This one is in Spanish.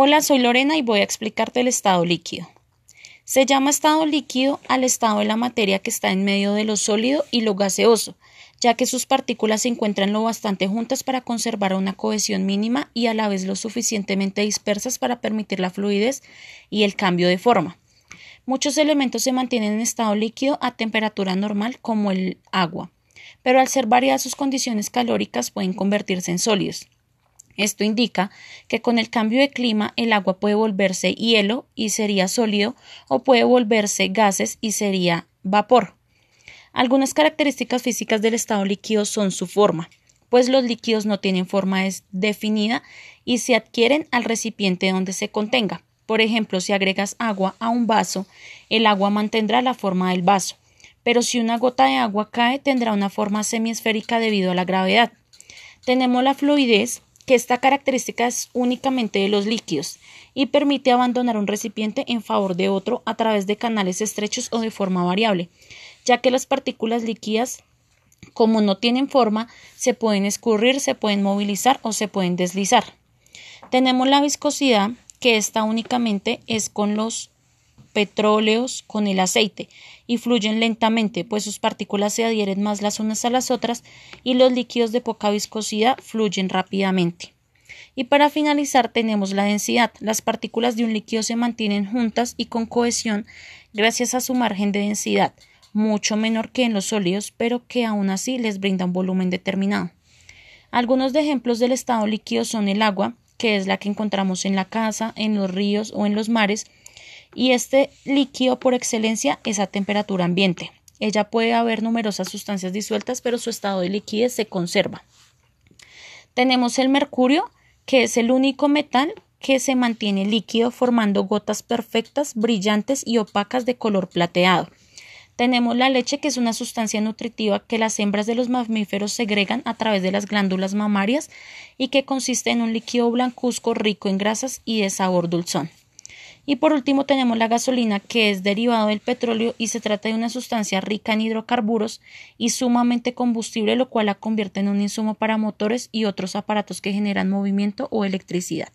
Hola, soy Lorena y voy a explicarte el estado líquido. Se llama estado líquido al estado de la materia que está en medio de lo sólido y lo gaseoso, ya que sus partículas se encuentran lo bastante juntas para conservar una cohesión mínima y a la vez lo suficientemente dispersas para permitir la fluidez y el cambio de forma. Muchos elementos se mantienen en estado líquido a temperatura normal como el agua, pero al ser variadas sus condiciones calóricas pueden convertirse en sólidos. Esto indica que con el cambio de clima el agua puede volverse hielo y sería sólido o puede volverse gases y sería vapor. Algunas características físicas del estado líquido son su forma, pues los líquidos no tienen forma definida y se adquieren al recipiente donde se contenga. Por ejemplo, si agregas agua a un vaso, el agua mantendrá la forma del vaso, pero si una gota de agua cae tendrá una forma semiesférica debido a la gravedad. Tenemos la fluidez, que esta característica es únicamente de los líquidos y permite abandonar un recipiente en favor de otro a través de canales estrechos o de forma variable, ya que las partículas líquidas, como no tienen forma, se pueden escurrir, se pueden movilizar o se pueden deslizar. Tenemos la viscosidad, que esta únicamente es con los petróleos con el aceite y fluyen lentamente, pues sus partículas se adhieren más las unas a las otras y los líquidos de poca viscosidad fluyen rápidamente. Y para finalizar tenemos la densidad. Las partículas de un líquido se mantienen juntas y con cohesión gracias a su margen de densidad, mucho menor que en los sólidos, pero que aún así les brinda un volumen determinado. Algunos ejemplos del estado líquido son el agua, que es la que encontramos en la casa, en los ríos o en los mares, y este líquido por excelencia es a temperatura ambiente. Ella puede haber numerosas sustancias disueltas, pero su estado de liquidez se conserva. Tenemos el mercurio, que es el único metal que se mantiene líquido formando gotas perfectas, brillantes y opacas de color plateado. Tenemos la leche, que es una sustancia nutritiva que las hembras de los mamíferos segregan a través de las glándulas mamarias y que consiste en un líquido blancuzco rico en grasas y de sabor dulzón. Y por último tenemos la gasolina, que es derivado del petróleo y se trata de una sustancia rica en hidrocarburos y sumamente combustible, lo cual la convierte en un insumo para motores y otros aparatos que generan movimiento o electricidad.